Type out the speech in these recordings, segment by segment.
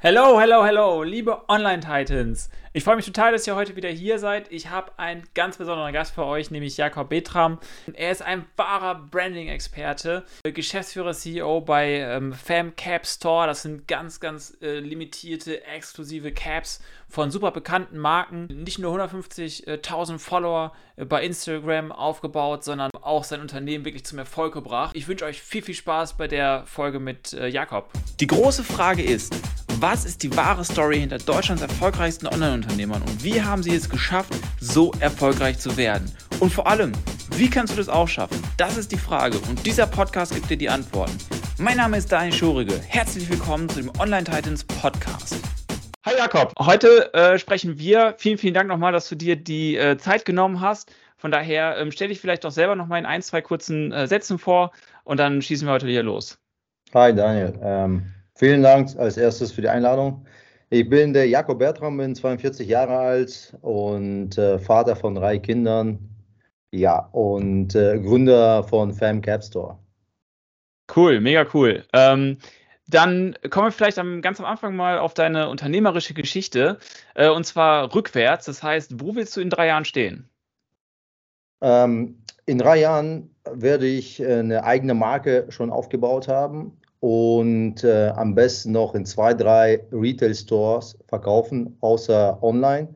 Hello, hello, hello, liebe Online-Titans. Ich freue mich total, dass ihr heute wieder hier seid. Ich habe einen ganz besonderen Gast für euch, nämlich Jakob Betram. Er ist ein wahrer Branding-Experte, Geschäftsführer, CEO bei ähm, Fam Cap Store. Das sind ganz, ganz äh, limitierte, exklusive Caps von super bekannten Marken. Nicht nur 150.000 Follower äh, bei Instagram aufgebaut, sondern auch sein Unternehmen wirklich zum Erfolg gebracht. Ich wünsche euch viel, viel Spaß bei der Folge mit äh, Jakob. Die große Frage ist, was ist die wahre Story hinter Deutschlands erfolgreichsten Online-Unternehmern und wie haben sie es geschafft, so erfolgreich zu werden? Und vor allem, wie kannst du das auch schaffen? Das ist die Frage und dieser Podcast gibt dir die Antworten. Mein Name ist Daniel Schurige. Herzlich willkommen zu dem Online Titans Podcast. Hi Jakob, heute äh, sprechen wir. Vielen, vielen Dank nochmal, dass du dir die äh, Zeit genommen hast. Von daher ähm, stell dich vielleicht doch selber nochmal in ein, zwei kurzen äh, Sätzen vor und dann schießen wir heute hier los. Hi Daniel, ähm, Vielen Dank als erstes für die Einladung. Ich bin der Jakob Bertram, bin 42 Jahre alt und äh, Vater von drei Kindern. Ja, und äh, Gründer von Fam Cap Store. Cool, mega cool. Ähm, dann kommen wir vielleicht am, ganz am Anfang mal auf deine unternehmerische Geschichte äh, und zwar rückwärts. Das heißt, wo willst du in drei Jahren stehen? Ähm, in drei Jahren werde ich äh, eine eigene Marke schon aufgebaut haben und äh, am besten noch in zwei, drei Retail-Stores verkaufen, außer online,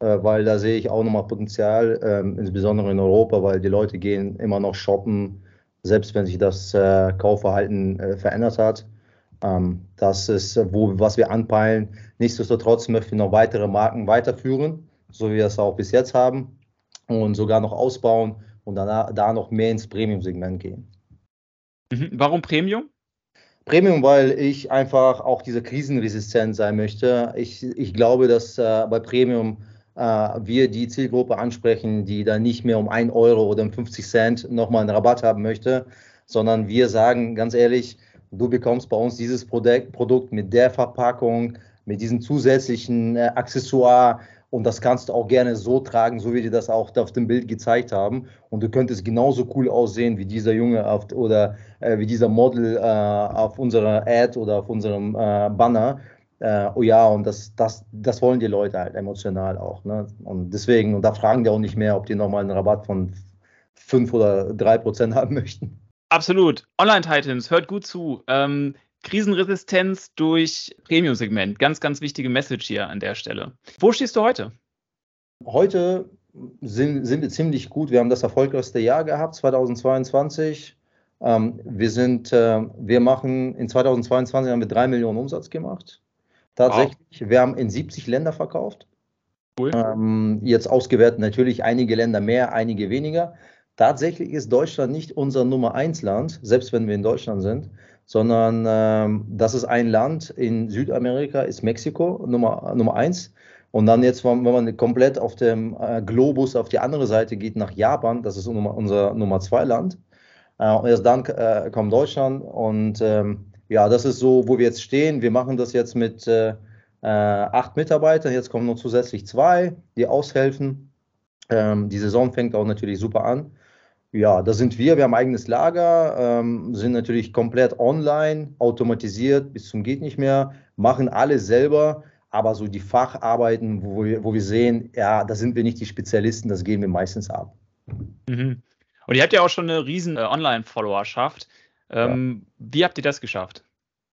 äh, weil da sehe ich auch nochmal Potenzial, äh, insbesondere in Europa, weil die Leute gehen immer noch shoppen, selbst wenn sich das äh, Kaufverhalten äh, verändert hat. Ähm, das ist, wo, was wir anpeilen. Nichtsdestotrotz möchten wir noch weitere Marken weiterführen, so wie wir es auch bis jetzt haben, und sogar noch ausbauen und danach, da noch mehr ins Premium-Segment gehen. Mhm. Warum Premium? Premium, weil ich einfach auch diese krisenresistent sein möchte. Ich, ich glaube, dass äh, bei Premium äh, wir die Zielgruppe ansprechen, die da nicht mehr um 1 Euro oder um 50 Cent nochmal einen Rabatt haben möchte, sondern wir sagen ganz ehrlich, du bekommst bei uns dieses Produkt, Produkt mit der Verpackung, mit diesen zusätzlichen äh, Accessoire, und das kannst du auch gerne so tragen, so wie die das auch auf dem Bild gezeigt haben. Und du könntest genauso cool aussehen wie dieser Junge auf, oder äh, wie dieser Model äh, auf unserer Ad oder auf unserem äh, Banner. Äh, oh ja, und das, das, das wollen die Leute halt emotional auch. Ne? Und deswegen, und da fragen die auch nicht mehr, ob die nochmal einen Rabatt von 5 oder 3 Prozent haben möchten. Absolut. Online-Titans, hört gut zu. Ähm, Krisenresistenz durch Premium-Segment. Ganz, ganz wichtige Message hier an der Stelle. Wo stehst du heute? Heute sind, sind wir ziemlich gut. Wir haben das erfolgreichste Jahr gehabt, 2022. Ähm, wir sind, äh, wir machen, in 2022 haben wir drei Millionen Umsatz gemacht. Tatsächlich. Wow. Wir haben in 70 Länder verkauft. Cool. Ähm, jetzt ausgewertet natürlich einige Länder mehr, einige weniger. Tatsächlich ist Deutschland nicht unser Nummer 1 Land, selbst wenn wir in Deutschland sind, sondern ähm, das ist ein Land in Südamerika, ist Mexiko, Nummer, Nummer eins. Und dann jetzt, wenn man komplett auf dem äh, Globus auf die andere Seite geht, nach Japan, das ist Nummer, unser Nummer zwei Land. Äh, und erst dann äh, kommt Deutschland. Und ähm, ja, das ist so, wo wir jetzt stehen. Wir machen das jetzt mit äh, äh, acht Mitarbeitern. Jetzt kommen noch zusätzlich zwei, die aushelfen. Ähm, die Saison fängt auch natürlich super an. Ja, da sind wir. Wir haben ein eigenes Lager, ähm, sind natürlich komplett online, automatisiert bis zum geht nicht mehr, machen alles selber. Aber so die Facharbeiten, wo wir, wo wir sehen, ja, da sind wir nicht die Spezialisten, das gehen wir meistens ab. Mhm. Und ihr habt ja auch schon eine riesen äh, Online-Followerschaft. Ähm, ja. Wie habt ihr das geschafft?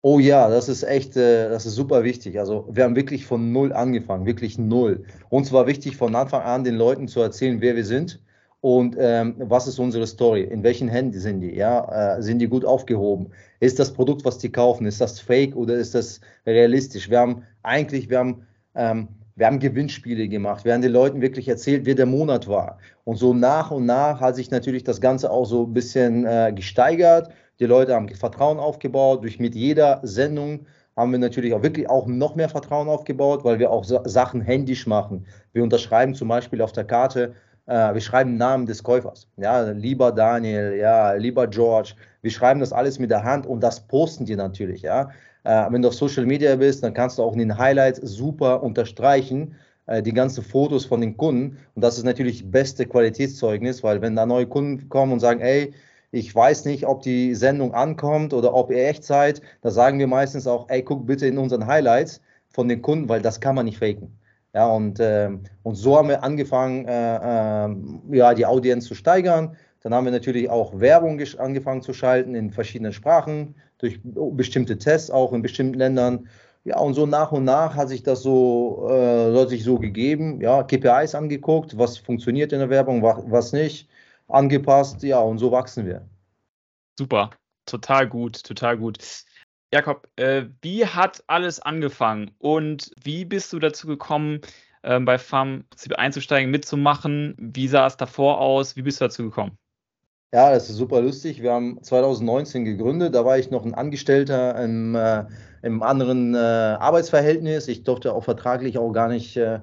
Oh ja, das ist echt, äh, das ist super wichtig. Also wir haben wirklich von null angefangen, wirklich null. Uns war wichtig, von Anfang an den Leuten zu erzählen, wer wir sind und ähm, was ist unsere Story? In welchen Händen sind die? Ja, äh, sind die gut aufgehoben? Ist das Produkt, was die kaufen, ist das Fake oder ist das realistisch? Wir haben eigentlich, wir haben, ähm, wir haben Gewinnspiele gemacht. Wir haben den Leuten wirklich erzählt, wer der Monat war. Und so nach und nach hat sich natürlich das Ganze auch so ein bisschen äh, gesteigert. Die Leute haben Vertrauen aufgebaut. Durch mit jeder Sendung haben wir natürlich auch wirklich auch noch mehr Vertrauen aufgebaut, weil wir auch Sachen händisch machen. Wir unterschreiben zum Beispiel auf der Karte äh, wir schreiben Namen des Käufers. Ja, lieber Daniel, ja, lieber George. Wir schreiben das alles mit der Hand und das posten die natürlich. Ja. Äh, wenn du auf Social Media bist, dann kannst du auch in den Highlights super unterstreichen äh, die ganzen Fotos von den Kunden. Und das ist natürlich beste Qualitätszeugnis, weil wenn da neue Kunden kommen und sagen, ey, ich weiß nicht, ob die Sendung ankommt oder ob ihr echt seid. Da sagen wir meistens auch, ey, guck bitte in unseren Highlights von den Kunden, weil das kann man nicht faken. Ja, und, äh, und so haben wir angefangen, äh, äh, ja, die Audienz zu steigern. Dann haben wir natürlich auch Werbung angefangen zu schalten in verschiedenen Sprachen, durch bestimmte Tests auch in bestimmten Ländern. Ja, und so nach und nach hat sich das so, äh, hat sich so gegeben. Ja, KPIs angeguckt, was funktioniert in der Werbung, was nicht, angepasst. Ja, und so wachsen wir. Super, total gut, total gut. Jakob, äh, wie hat alles angefangen und wie bist du dazu gekommen, äh, bei FAM einzusteigen, mitzumachen? Wie sah es davor aus? Wie bist du dazu gekommen? Ja, das ist super lustig. Wir haben 2019 gegründet. Da war ich noch ein Angestellter im, äh, im anderen äh, Arbeitsverhältnis. Ich durfte auch vertraglich auch gar nicht, äh,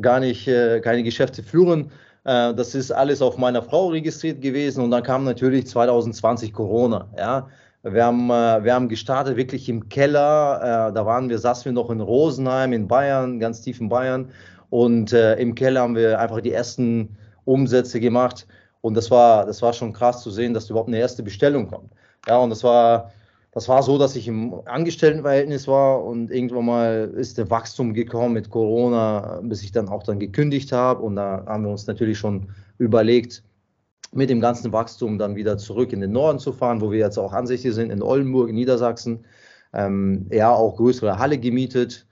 gar nicht äh, keine Geschäfte führen. Äh, das ist alles auf meiner Frau registriert gewesen. Und dann kam natürlich 2020 Corona. Ja. Wir haben, äh, wir haben gestartet wirklich im Keller. da waren wir, saßen wir noch in Rosenheim in Bayern, ganz tief in Bayern. Und im Keller haben wir einfach die ersten Umsätze gemacht. Und das war, das war schon krass zu sehen, dass überhaupt eine erste Bestellung kommt. Ja, und das war, das war so, dass ich im Angestelltenverhältnis war und irgendwann mal ist der Wachstum gekommen mit Corona, bis ich dann auch dann gekündigt habe. Und da haben wir uns natürlich schon überlegt, mit dem ganzen Wachstum dann wieder zurück in den Norden zu fahren, wo wir jetzt auch ansässig sind, in Oldenburg, in Niedersachsen. Ähm, ja, auch größere Halle gemietet,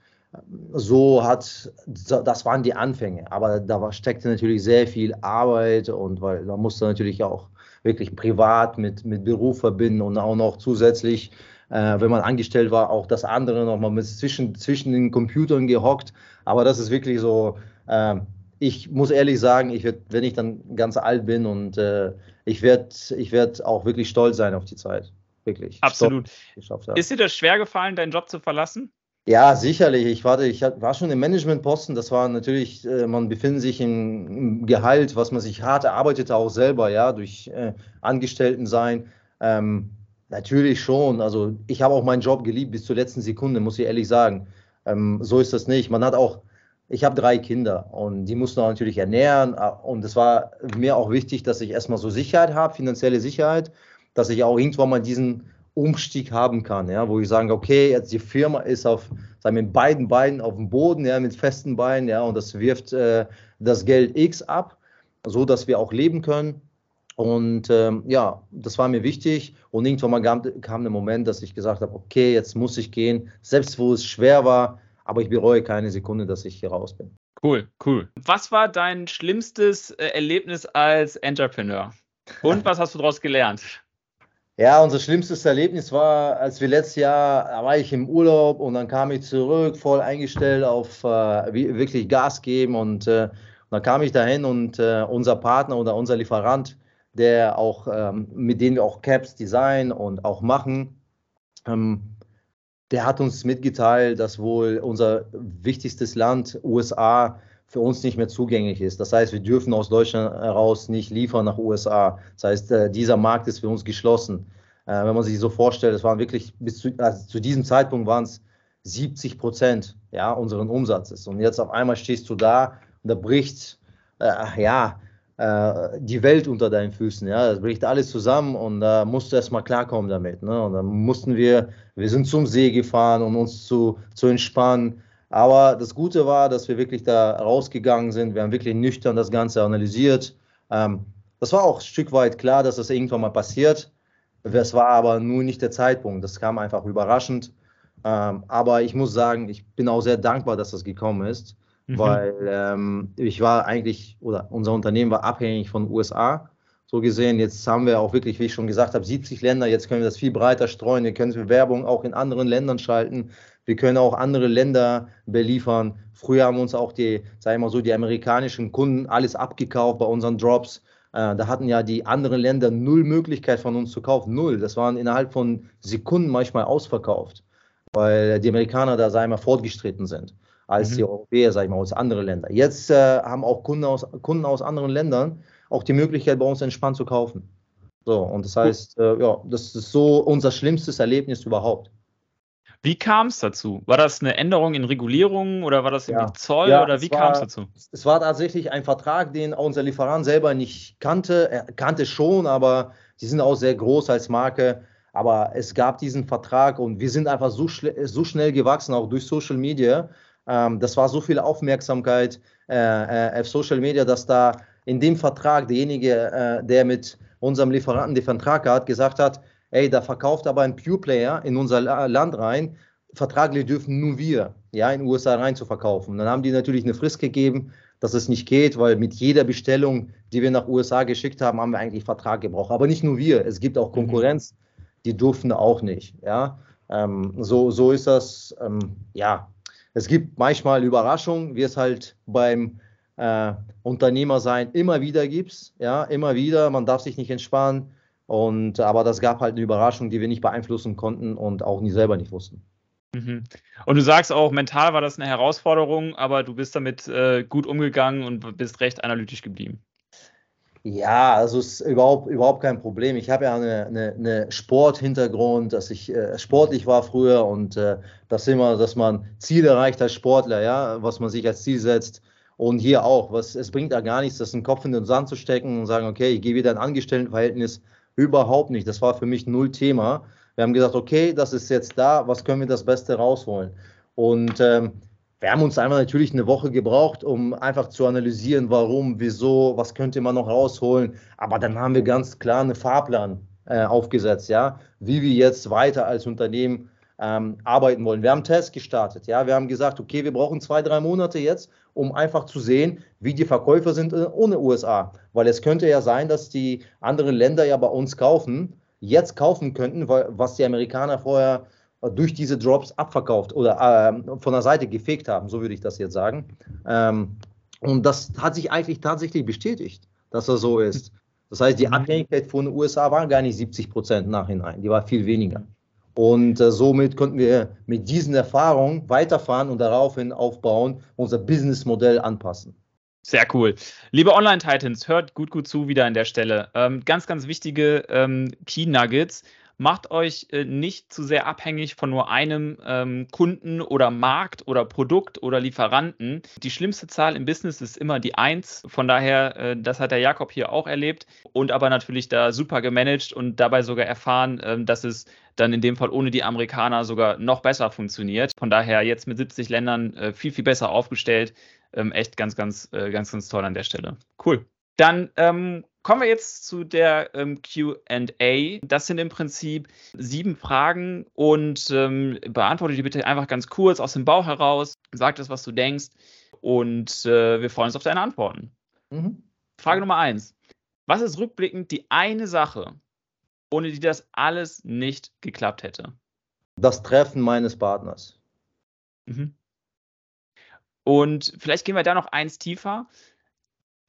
so hat, das waren die Anfänge, aber da steckte natürlich sehr viel Arbeit und weil da musste natürlich auch wirklich privat mit, mit Beruf verbinden und auch noch zusätzlich, äh, wenn man angestellt war, auch das andere nochmal mit zwischen, zwischen den Computern gehockt. Aber das ist wirklich so, äh, ich muss ehrlich sagen, ich werd, wenn ich dann ganz alt bin und äh, ich werde ich werd auch wirklich stolz sein auf die Zeit. Wirklich. Absolut. Ist dir das schwer gefallen, deinen Job zu verlassen? Ja, sicherlich. Ich war, ich war schon im Managementposten. Das war natürlich, äh, man befindet sich im, Gehalt, was man sich hart erarbeitet, auch selber, ja, durch äh, Angestellten-Sein. Ähm, natürlich schon. Also ich habe auch meinen Job geliebt bis zur letzten Sekunde, muss ich ehrlich sagen. Ähm, so ist das nicht. Man hat auch, ich habe drei Kinder und die mussten auch natürlich ernähren. Äh, und es war mir auch wichtig, dass ich erstmal so Sicherheit habe, finanzielle Sicherheit, dass ich auch irgendwann mal diesen Umstieg haben kann, ja, wo ich sage, okay, jetzt die Firma ist auf, sagen wir, mit beiden Beinen auf dem Boden, ja, mit festen Beinen, ja, und das wirft äh, das Geld X ab, so dass wir auch leben können. Und ähm, ja, das war mir wichtig. Und irgendwann mal kam, kam der Moment, dass ich gesagt habe, okay, jetzt muss ich gehen, selbst wo es schwer war, aber ich bereue keine Sekunde, dass ich hier raus bin. Cool, cool. Was war dein schlimmstes äh, Erlebnis als Entrepreneur? Und was hast du daraus gelernt? Ja, unser schlimmstes Erlebnis war, als wir letztes Jahr, da war ich im Urlaub und dann kam ich zurück, voll eingestellt auf äh, wirklich Gas geben und, äh, und dann kam ich dahin und äh, unser Partner oder unser Lieferant, der auch, ähm, mit dem wir auch Caps designen und auch machen, ähm, der hat uns mitgeteilt, dass wohl unser wichtigstes Land, USA, für uns nicht mehr zugänglich ist. Das heißt, wir dürfen aus Deutschland heraus nicht liefern nach USA. Das heißt, äh, dieser Markt ist für uns geschlossen. Äh, wenn man sich so vorstellt, es waren wirklich bis zu, also zu diesem Zeitpunkt waren es 70 Prozent ja, unseren Umsatzes. Und jetzt auf einmal stehst du da und da bricht äh, ja, die Welt unter deinen Füßen. Ja, das bricht alles zusammen und da musst du erstmal klarkommen damit. Ne? Und dann mussten wir, wir sind zum See gefahren, um uns zu, zu entspannen. Aber das Gute war, dass wir wirklich da rausgegangen sind. Wir haben wirklich nüchtern das Ganze analysiert. Ähm, das war auch ein Stück weit klar, dass das irgendwann mal passiert. Es war aber nur nicht der Zeitpunkt. Das kam einfach überraschend. Ähm, aber ich muss sagen, ich bin auch sehr dankbar, dass das gekommen ist, mhm. weil ähm, ich war eigentlich, oder unser Unternehmen war abhängig von den USA. So gesehen, jetzt haben wir auch wirklich, wie ich schon gesagt habe, 70 Länder. Jetzt können wir das viel breiter streuen. Wir können Werbung auch in anderen Ländern schalten. Wir können auch andere Länder beliefern. Früher haben uns auch die, sagen wir mal so, die amerikanischen Kunden alles abgekauft bei unseren Drops. Äh, da hatten ja die anderen Länder null Möglichkeit von uns zu kaufen. Null. Das waren innerhalb von Sekunden manchmal ausverkauft, weil die Amerikaner da, wir mal, fortgestritten sind als mhm. die Europäer, sag ich mal, aus anderen Ländern. Jetzt äh, haben auch Kunden aus, Kunden aus anderen Ländern auch die Möglichkeit, bei uns entspannt zu kaufen. So, und das heißt, äh, ja, das ist so unser schlimmstes Erlebnis überhaupt. Wie kam es dazu? War das eine Änderung in Regulierungen oder war das ja. Zoll ja, oder wie kam es dazu? Es war tatsächlich ein Vertrag, den unser Lieferant selber nicht kannte. Er kannte schon, aber Die sind auch sehr groß als Marke. Aber es gab diesen Vertrag und wir sind einfach so, so schnell gewachsen, auch durch Social Media. Ähm, das war so viel Aufmerksamkeit äh, äh, auf Social Media, dass da in dem Vertrag derjenige, äh, der mit unserem Lieferanten den Vertrag hat, gesagt hat, ey, da verkauft aber ein Pure Player in unser Land rein, vertraglich dürfen nur wir, ja, in den USA rein zu verkaufen. Dann haben die natürlich eine Frist gegeben, dass es nicht geht, weil mit jeder Bestellung, die wir nach USA geschickt haben, haben wir eigentlich Vertrag gebraucht. Aber nicht nur wir, es gibt auch mhm. Konkurrenz, die durften auch nicht, ja. Ähm, so, so ist das, ähm, ja. Es gibt manchmal Überraschungen, wie es halt beim äh, Unternehmer immer wieder gibt, ja, immer wieder. Man darf sich nicht entspannen. Und, aber das gab halt eine Überraschung, die wir nicht beeinflussen konnten und auch nie selber nicht wussten. Mhm. Und du sagst auch, mental war das eine Herausforderung, aber du bist damit äh, gut umgegangen und bist recht analytisch geblieben. Ja, also ist überhaupt, überhaupt kein Problem. Ich habe ja eine, eine, eine Sporthintergrund, dass ich äh, sportlich war früher und äh, das immer, dass man Ziele erreicht als Sportler, ja, was man sich als Ziel setzt. Und hier auch, was, es bringt da gar nichts, das in den Kopf in den Sand zu stecken und sagen, okay, ich gehe wieder ein Angestelltenverhältnis. Überhaupt nicht. Das war für mich null Thema. Wir haben gesagt, okay, das ist jetzt da, was können wir das Beste rausholen? Und ähm, wir haben uns einfach natürlich eine Woche gebraucht, um einfach zu analysieren, warum, wieso, was könnte man noch rausholen. Aber dann haben wir ganz klar einen Fahrplan äh, aufgesetzt, ja, wie wir jetzt weiter als Unternehmen ähm, arbeiten wollen. Wir haben einen Test gestartet, ja, wir haben gesagt, okay, wir brauchen zwei, drei Monate jetzt, um einfach zu sehen, wie die Verkäufer sind äh, ohne USA. Weil es könnte ja sein, dass die anderen Länder ja bei uns kaufen, jetzt kaufen könnten, weil, was die Amerikaner vorher durch diese Drops abverkauft oder äh, von der Seite gefegt haben, so würde ich das jetzt sagen. Ähm, und das hat sich eigentlich tatsächlich bestätigt, dass er so ist. Das heißt, die mhm. Abhängigkeit von den USA war gar nicht 70 Prozent nachhinein, die war viel weniger. Und äh, somit konnten wir mit diesen Erfahrungen weiterfahren und daraufhin aufbauen, unser Businessmodell anpassen. Sehr cool. Liebe Online-Titans, hört gut, gut zu wieder an der Stelle. Ähm, ganz, ganz wichtige ähm, Key Nuggets macht euch äh, nicht zu sehr abhängig von nur einem ähm, Kunden oder Markt oder Produkt oder Lieferanten. Die schlimmste Zahl im Business ist immer die Eins. Von daher, äh, das hat der Jakob hier auch erlebt und aber natürlich da super gemanagt und dabei sogar erfahren, äh, dass es dann in dem Fall ohne die Amerikaner sogar noch besser funktioniert. Von daher jetzt mit 70 Ländern äh, viel, viel besser aufgestellt. Ähm, echt ganz, ganz, äh, ganz, ganz toll an der Stelle. Cool. Dann ähm, kommen wir jetzt zu der ähm, QA. Das sind im Prinzip sieben Fragen und ähm, beantworte die bitte einfach ganz kurz aus dem Bauch heraus. Sag das, was du denkst und äh, wir freuen uns auf deine Antworten. Mhm. Frage Nummer eins. Was ist rückblickend die eine Sache, ohne die das alles nicht geklappt hätte? Das Treffen meines Partners. Mhm. Und vielleicht gehen wir da noch eins tiefer.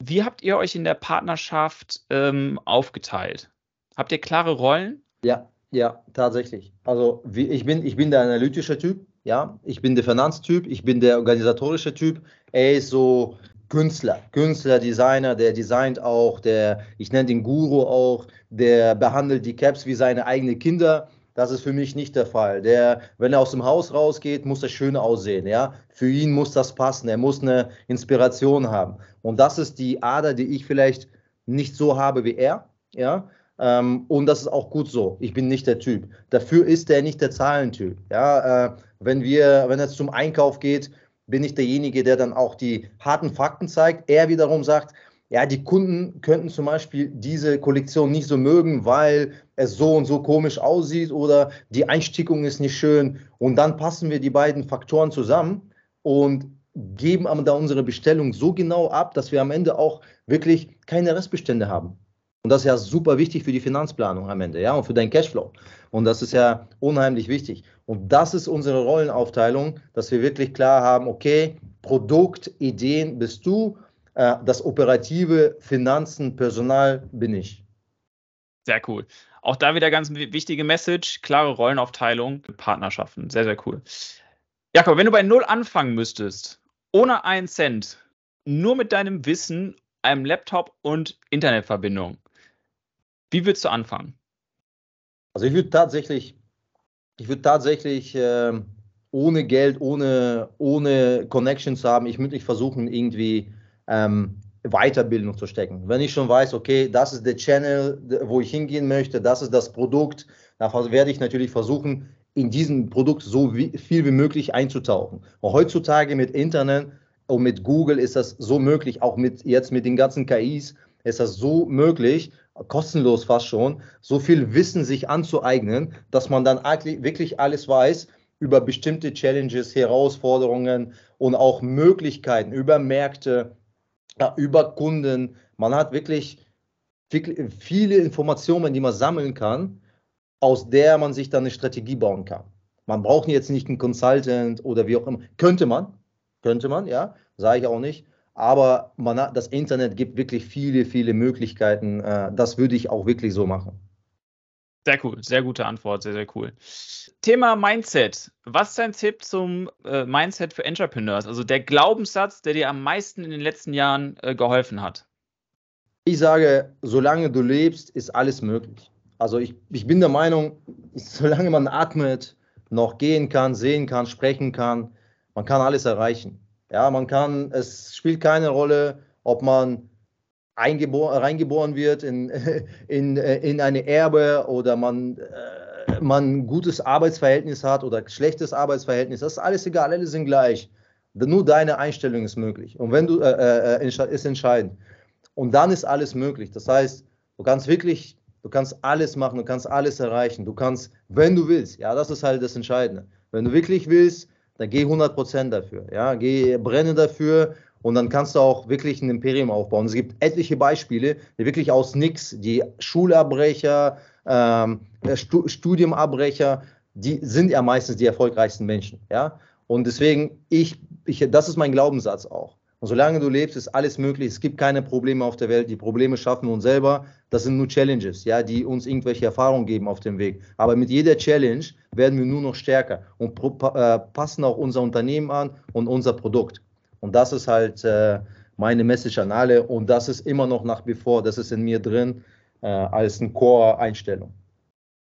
Wie habt ihr euch in der Partnerschaft ähm, aufgeteilt? Habt ihr klare Rollen? Ja, ja, tatsächlich. Also wie, ich, bin, ich bin der analytische Typ, ja. Ich bin der Finanztyp, ich bin der organisatorische Typ. Er ist so Künstler, Künstler, Designer, der designt auch, der, ich nenne den Guru auch, der behandelt die Caps wie seine eigenen Kinder. Das ist für mich nicht der Fall. Der, wenn er aus dem Haus rausgeht, muss er schön aussehen. Ja? Für ihn muss das passen. Er muss eine Inspiration haben. Und das ist die Ader, die ich vielleicht nicht so habe wie er. Ja? Ähm, und das ist auch gut so. Ich bin nicht der Typ. Dafür ist er nicht der Zahlentyp. Ja? Äh, wenn wir, wenn es zum Einkauf geht, bin ich derjenige, der dann auch die harten Fakten zeigt. Er wiederum sagt, ja, die Kunden könnten zum Beispiel diese Kollektion nicht so mögen, weil es so und so komisch aussieht oder die Einstickung ist nicht schön. Und dann passen wir die beiden Faktoren zusammen und geben aber da unsere Bestellung so genau ab, dass wir am Ende auch wirklich keine Restbestände haben. Und das ist ja super wichtig für die Finanzplanung am Ende, ja, und für deinen Cashflow. Und das ist ja unheimlich wichtig. Und das ist unsere Rollenaufteilung, dass wir wirklich klar haben, okay, Produkt, Ideen bist du äh, das operative Finanzen, Personal bin ich. Sehr cool. Auch da wieder ganz wichtige Message, klare Rollenaufteilung, Partnerschaften. Sehr, sehr cool. Jakob, wenn du bei Null anfangen müsstest, ohne einen Cent, nur mit deinem Wissen, einem Laptop und Internetverbindung, wie würdest du anfangen? Also ich würde tatsächlich, ich würde tatsächlich äh, ohne Geld, ohne, ohne Connections haben, ich würde nicht versuchen, irgendwie ähm, Weiterbildung zu stecken. Wenn ich schon weiß, okay, das ist der Channel, wo ich hingehen möchte, das ist das Produkt, dann werde ich natürlich versuchen, in diesem Produkt so viel wie möglich einzutauchen. Und heutzutage mit Internet und mit Google ist das so möglich, auch mit jetzt mit den ganzen KIs ist das so möglich, kostenlos fast schon, so viel Wissen sich anzueignen, dass man dann wirklich alles weiß über bestimmte Challenges, Herausforderungen und auch Möglichkeiten über Märkte, über Kunden. Man hat wirklich viele Informationen, die man sammeln kann, aus der man sich dann eine Strategie bauen kann. Man braucht jetzt nicht einen Consultant oder wie auch immer. Könnte man, könnte man, ja, sage ich auch nicht. Aber man hat, das Internet gibt wirklich viele, viele Möglichkeiten. Äh, das würde ich auch wirklich so machen. Sehr cool, sehr gute Antwort, sehr, sehr cool. Thema Mindset. Was ist dein Tipp zum äh, Mindset für Entrepreneurs? Also der Glaubenssatz, der dir am meisten in den letzten Jahren äh, geholfen hat. Ich sage, solange du lebst, ist alles möglich. Also ich, ich bin der Meinung, solange man atmet, noch gehen kann, sehen kann, sprechen kann, man kann alles erreichen. Ja, man kann, es spielt keine Rolle, ob man reingeboren wird in, in, in eine Erbe oder man, äh, man ein gutes Arbeitsverhältnis hat oder schlechtes Arbeitsverhältnis. Das ist alles egal, alle sind gleich. Nur deine Einstellung ist möglich. Und wenn du, äh, äh, ist entscheidend. Und dann ist alles möglich. Das heißt, du kannst wirklich, du kannst alles machen, du kannst alles erreichen. Du kannst, wenn du willst, ja, das ist halt das Entscheidende. Wenn du wirklich willst, dann geh 100% dafür. Ja, geh, brenne dafür und dann kannst du auch wirklich ein Imperium aufbauen. Es gibt etliche Beispiele, die wirklich aus nichts, die Schulabbrecher, ähm, äh, Studiumabbrecher, die sind ja meistens die erfolgreichsten Menschen. Ja, und deswegen, ich, ich, das ist mein Glaubenssatz auch. Und solange du lebst, ist alles möglich. Es gibt keine Probleme auf der Welt. Die Probleme schaffen wir uns selber. Das sind nur Challenges, ja, die uns irgendwelche Erfahrungen geben auf dem Weg. Aber mit jeder Challenge werden wir nur noch stärker und äh, passen auch unser Unternehmen an und unser Produkt. Und das ist halt äh, meine Message an alle. Und das ist immer noch nach wie vor, das ist in mir drin äh, als eine Core-Einstellung.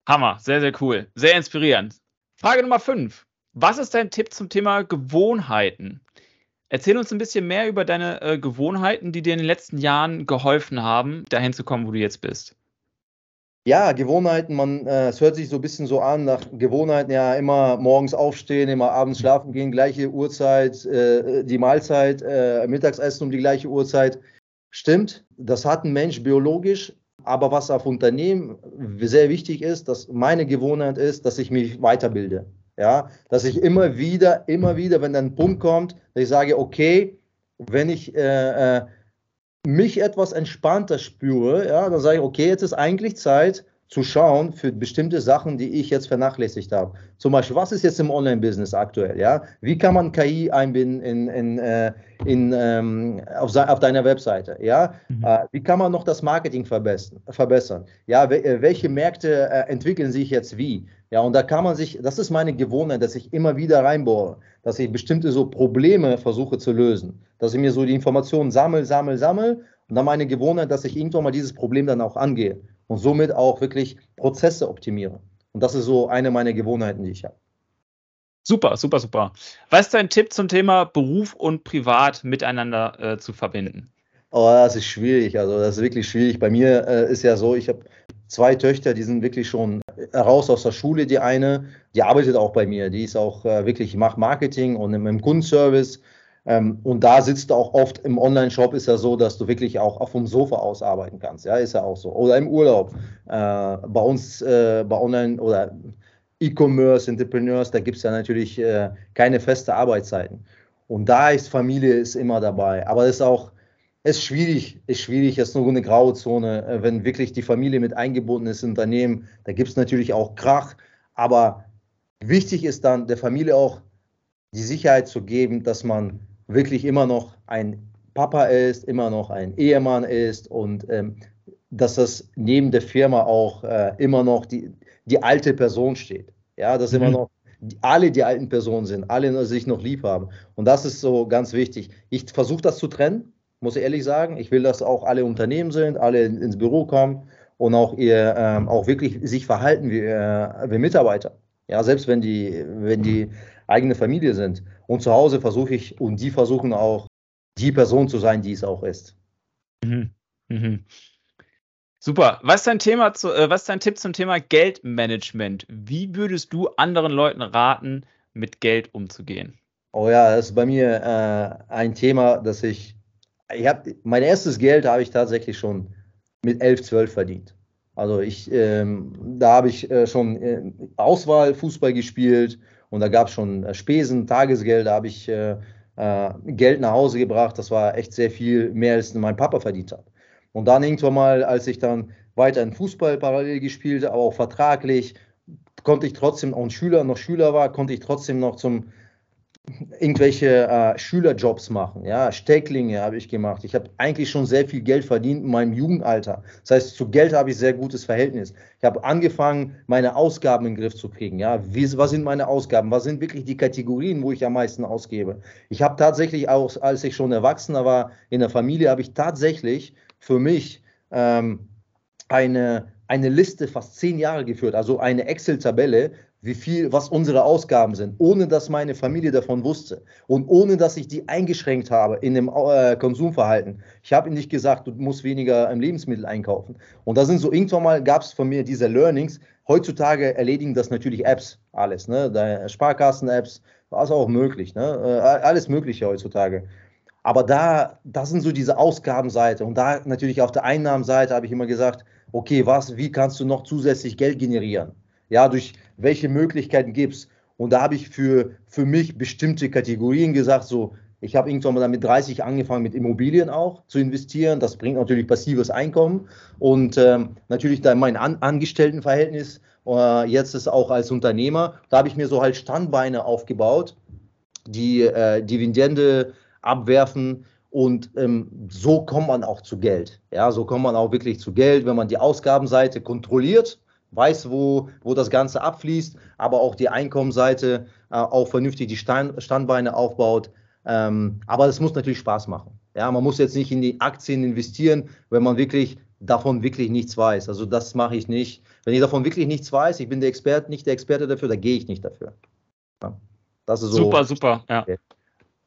Hammer, sehr, sehr cool. Sehr inspirierend. Frage Nummer 5. Was ist dein Tipp zum Thema Gewohnheiten? Erzähl uns ein bisschen mehr über deine äh, Gewohnheiten, die dir in den letzten Jahren geholfen haben, dahin zu kommen, wo du jetzt bist. Ja, Gewohnheiten, man, äh, es hört sich so ein bisschen so an nach Gewohnheiten, ja, immer morgens aufstehen, immer abends schlafen gehen, gleiche Uhrzeit, äh, die Mahlzeit, äh, Mittagsessen um die gleiche Uhrzeit. Stimmt, das hat ein Mensch biologisch, aber was auf Unternehmen sehr wichtig ist, dass meine Gewohnheit ist, dass ich mich weiterbilde. Ja, dass ich immer wieder, immer wieder, wenn dann ein Punkt kommt, dass ich sage, okay, wenn ich äh, äh, mich etwas entspannter spüre, ja, dann sage ich, okay, jetzt ist eigentlich Zeit, zu schauen für bestimmte Sachen, die ich jetzt vernachlässigt habe. Zum Beispiel, was ist jetzt im Online-Business aktuell? Ja? Wie kann man KI einbinden in, in, äh, in, ähm, auf, auf, deiner Webseite? Ja? Mhm. Äh, wie kann man noch das Marketing verbessern? verbessern? Ja, äh, welche Märkte äh, entwickeln sich jetzt wie? Ja, und da kann man sich, das ist meine Gewohnheit, dass ich immer wieder reinbohre, dass ich bestimmte so Probleme versuche zu lösen, dass ich mir so die Informationen sammle, sammle, sammle und dann meine Gewohnheit, dass ich irgendwann mal dieses Problem dann auch angehe und somit auch wirklich Prozesse optimiere. Und das ist so eine meiner Gewohnheiten, die ich habe. Super, super, super. Was ist dein Tipp zum Thema Beruf und Privat miteinander äh, zu verbinden? Oh, das ist schwierig. Also, das ist wirklich schwierig. Bei mir äh, ist ja so, ich habe zwei Töchter, die sind wirklich schon raus aus der Schule. Die eine, die arbeitet auch bei mir. Die ist auch äh, wirklich, ich mache Marketing und im, im Kundenservice. Ähm, und da sitzt du auch oft im Online-Shop, ist ja so, dass du wirklich auch dem Sofa aus arbeiten kannst. Ja, ist ja auch so. Oder im Urlaub. Äh, bei uns, äh, bei Online- oder E-Commerce, Entrepreneurs, da gibt es ja natürlich äh, keine feste Arbeitszeiten. Und da ist Familie ist immer dabei. Aber es ist auch, ist schwierig, ist schwierig, es ist nur eine graue Zone. Äh, wenn wirklich die Familie mit eingebunden ist in Unternehmen, da gibt es natürlich auch Krach. Aber wichtig ist dann der Familie auch die Sicherheit zu geben, dass man wirklich immer noch ein Papa ist, immer noch ein Ehemann ist und ähm, dass das neben der Firma auch äh, immer noch die, die alte Person steht. Ja, dass mhm. immer noch die, alle die alten Personen sind, alle sich noch lieb haben. Und das ist so ganz wichtig. Ich versuche das zu trennen, muss ich ehrlich sagen. Ich will, dass auch alle Unternehmen sind, alle ins Büro kommen und auch ihr ähm, auch wirklich sich verhalten wie, äh, wie Mitarbeiter. Ja, selbst wenn die, wenn die eigene Familie sind. Und zu Hause versuche ich, und die versuchen auch, die Person zu sein, die es auch ist. Mhm. Mhm. Super. Was ist dein Thema zu, äh, was ist dein Tipp zum Thema Geldmanagement? Wie würdest du anderen Leuten raten, mit Geld umzugehen? Oh ja, das ist bei mir äh, ein Thema, das ich, ich habe, mein erstes Geld habe ich tatsächlich schon mit 11, 12 verdient. Also ich, ähm, da habe ich äh, schon äh, Auswahl Fußball gespielt und da gab es schon äh, Spesen, Tagesgeld, da habe ich äh, äh, Geld nach Hause gebracht. Das war echt sehr viel mehr, als mein Papa verdient hat. Und dann irgendwann mal, als ich dann weiter in Fußball parallel gespielt, aber auch vertraglich, konnte ich trotzdem, und Schüler noch Schüler war, konnte ich trotzdem noch zum irgendwelche äh, Schülerjobs machen. Ja, Stecklinge habe ich gemacht. Ich habe eigentlich schon sehr viel Geld verdient in meinem Jugendalter. Das heißt, zu Geld habe ich sehr gutes Verhältnis. Ich habe angefangen, meine Ausgaben in den Griff zu kriegen. Ja, Wie, was sind meine Ausgaben? Was sind wirklich die Kategorien, wo ich am meisten ausgebe? Ich habe tatsächlich auch, als ich schon Erwachsener war in der Familie, habe ich tatsächlich für mich ähm, eine, eine Liste fast zehn Jahre geführt, also eine Excel-Tabelle, wie viel, was unsere Ausgaben sind, ohne dass meine Familie davon wusste und ohne dass ich die eingeschränkt habe in dem äh, Konsumverhalten. Ich habe ihnen nicht gesagt, du musst weniger im Lebensmittel einkaufen. Und da sind so irgendwann mal gab es von mir diese Learnings. Heutzutage erledigen das natürlich Apps alles, ne? Sparkassen-Apps, was auch möglich, ne? Äh, alles Mögliche heutzutage. Aber da, das sind so diese Ausgabenseite und da natürlich auf der Einnahmenseite habe ich immer gesagt, okay, was, wie kannst du noch zusätzlich Geld generieren? Ja, durch welche Möglichkeiten gibt es? Und da habe ich für, für mich bestimmte Kategorien gesagt, so, ich habe irgendwann mal mit 30 angefangen, mit Immobilien auch zu investieren. Das bringt natürlich passives Einkommen und ähm, natürlich da mein An Angestelltenverhältnis. Äh, jetzt ist auch als Unternehmer. Da habe ich mir so halt Standbeine aufgebaut, die äh, Dividende abwerfen und ähm, so kommt man auch zu Geld. Ja, so kommt man auch wirklich zu Geld, wenn man die Ausgabenseite kontrolliert weiß, wo, wo das Ganze abfließt, aber auch die Einkommensseite äh, auch vernünftig die Stein, Standbeine aufbaut. Ähm, aber es muss natürlich Spaß machen. Ja, man muss jetzt nicht in die Aktien investieren, wenn man wirklich davon wirklich nichts weiß. Also das mache ich nicht. Wenn ich davon wirklich nichts weiß, ich bin der Experte, nicht der Experte dafür, da gehe ich nicht dafür. Ja, das ist so. Super, super, ja. Okay.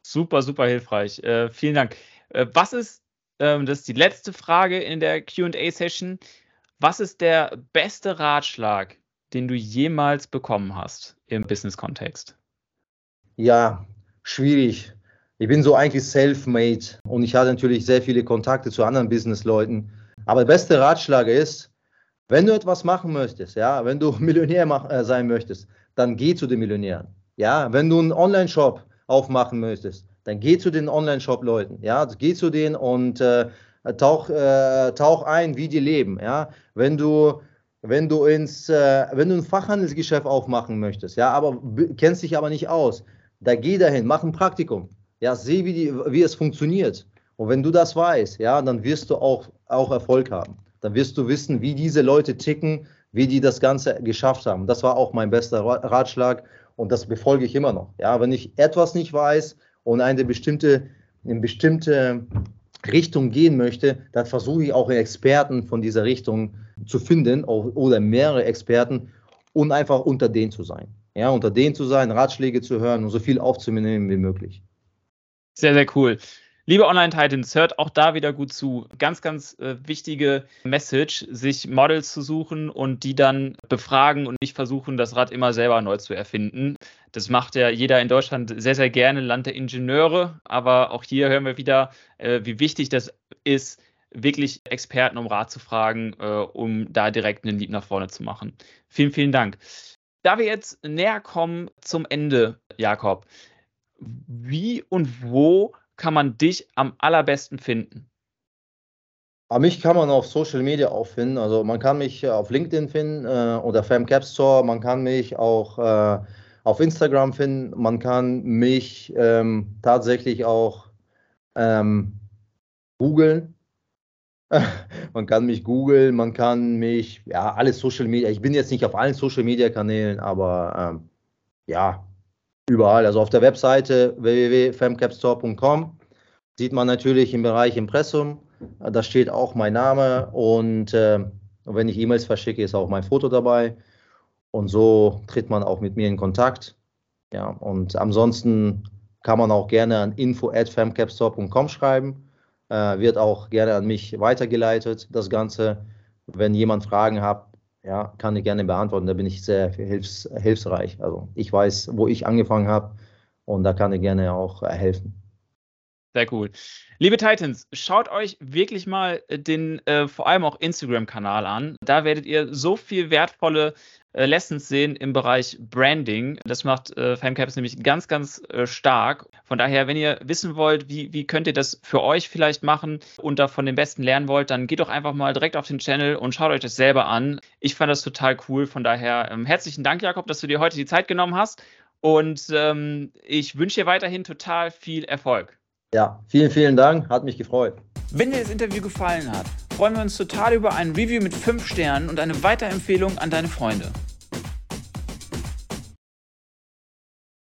Super, super hilfreich. Äh, vielen Dank. Äh, was ist, ähm, das ist die letzte Frage in der QA-Session. Was ist der beste Ratschlag, den du jemals bekommen hast im Business-Kontext? Ja, schwierig. Ich bin so eigentlich self-made und ich hatte natürlich sehr viele Kontakte zu anderen Businessleuten. Aber der beste Ratschlag ist, wenn du etwas machen möchtest, ja, wenn du Millionär mach, äh, sein möchtest, dann geh zu den Millionären. Ja, wenn du einen Online-Shop aufmachen möchtest, dann geh zu den Online-Shop-Leuten. Ja, geh zu denen und äh, tauch, äh, tauch ein, wie die leben. Ja? Wenn du wenn du ins, äh, wenn du ein Fachhandelsgeschäft aufmachen möchtest, ja, aber kennst dich aber nicht aus, da geh dahin, mach ein Praktikum, ja, seh, wie, die, wie es funktioniert. Und wenn du das weißt, ja, dann wirst du auch, auch Erfolg haben. Dann wirst du wissen, wie diese Leute ticken, wie die das Ganze geschafft haben. Das war auch mein bester Ratschlag und das befolge ich immer noch. Ja, wenn ich etwas nicht weiß und eine bestimmte, eine bestimmte Richtung gehen möchte, dann versuche ich auch Experten von dieser Richtung zu finden oder mehrere Experten und einfach unter denen zu sein. Ja, unter denen zu sein, Ratschläge zu hören und so viel aufzunehmen wie möglich. Sehr, sehr cool. Liebe Online-Titans, hört auch da wieder gut zu. Ganz, ganz äh, wichtige Message, sich Models zu suchen und die dann befragen und nicht versuchen, das Rad immer selber neu zu erfinden. Das macht ja jeder in Deutschland sehr, sehr gerne, Land der Ingenieure. Aber auch hier hören wir wieder, äh, wie wichtig das ist, wirklich Experten um Rat zu fragen, äh, um da direkt einen Lieb nach vorne zu machen. Vielen, vielen Dank. Da wir jetzt näher kommen zum Ende, Jakob, wie und wo kann man dich am allerbesten finden? Aber mich kann man auf Social Media auch finden. Also man kann mich äh, auf LinkedIn finden äh, oder FamCap Store. Man kann mich auch äh, auf Instagram finden. Man kann mich ähm, tatsächlich auch ähm, googeln. man kann mich googeln, man kann mich, ja, alles Social Media. Ich bin jetzt nicht auf allen Social Media Kanälen, aber ähm, ja, Überall, also auf der Webseite www.femcapstore.com sieht man natürlich im Bereich Impressum, da steht auch mein Name und äh, wenn ich E-Mails verschicke, ist auch mein Foto dabei und so tritt man auch mit mir in Kontakt. Ja, und ansonsten kann man auch gerne an info@femcapstore.com schreiben. äh, wird auch gerne an mich weitergeleitet. Das Ganze, wenn jemand Fragen hat, ja, kann ich gerne beantworten. Da bin ich sehr hilfs hilfsreich. Also ich weiß, wo ich angefangen habe und da kann ich gerne auch äh, helfen. Sehr cool. Liebe Titans, schaut euch wirklich mal den äh, vor allem auch Instagram-Kanal an. Da werdet ihr so viel wertvolle äh, Lessons sehen im Bereich Branding. Das macht äh, Femcaps nämlich ganz, ganz äh, stark. Von daher, wenn ihr wissen wollt, wie, wie könnt ihr das für euch vielleicht machen und da von den Besten lernen wollt, dann geht doch einfach mal direkt auf den Channel und schaut euch das selber an. Ich fand das total cool. Von daher ähm, herzlichen Dank, Jakob, dass du dir heute die Zeit genommen hast. Und ähm, ich wünsche dir weiterhin total viel Erfolg. Ja, vielen, vielen Dank. Hat mich gefreut. Wenn dir das Interview gefallen hat, freuen wir uns total über ein Review mit 5 Sternen und eine Weiterempfehlung an deine Freunde.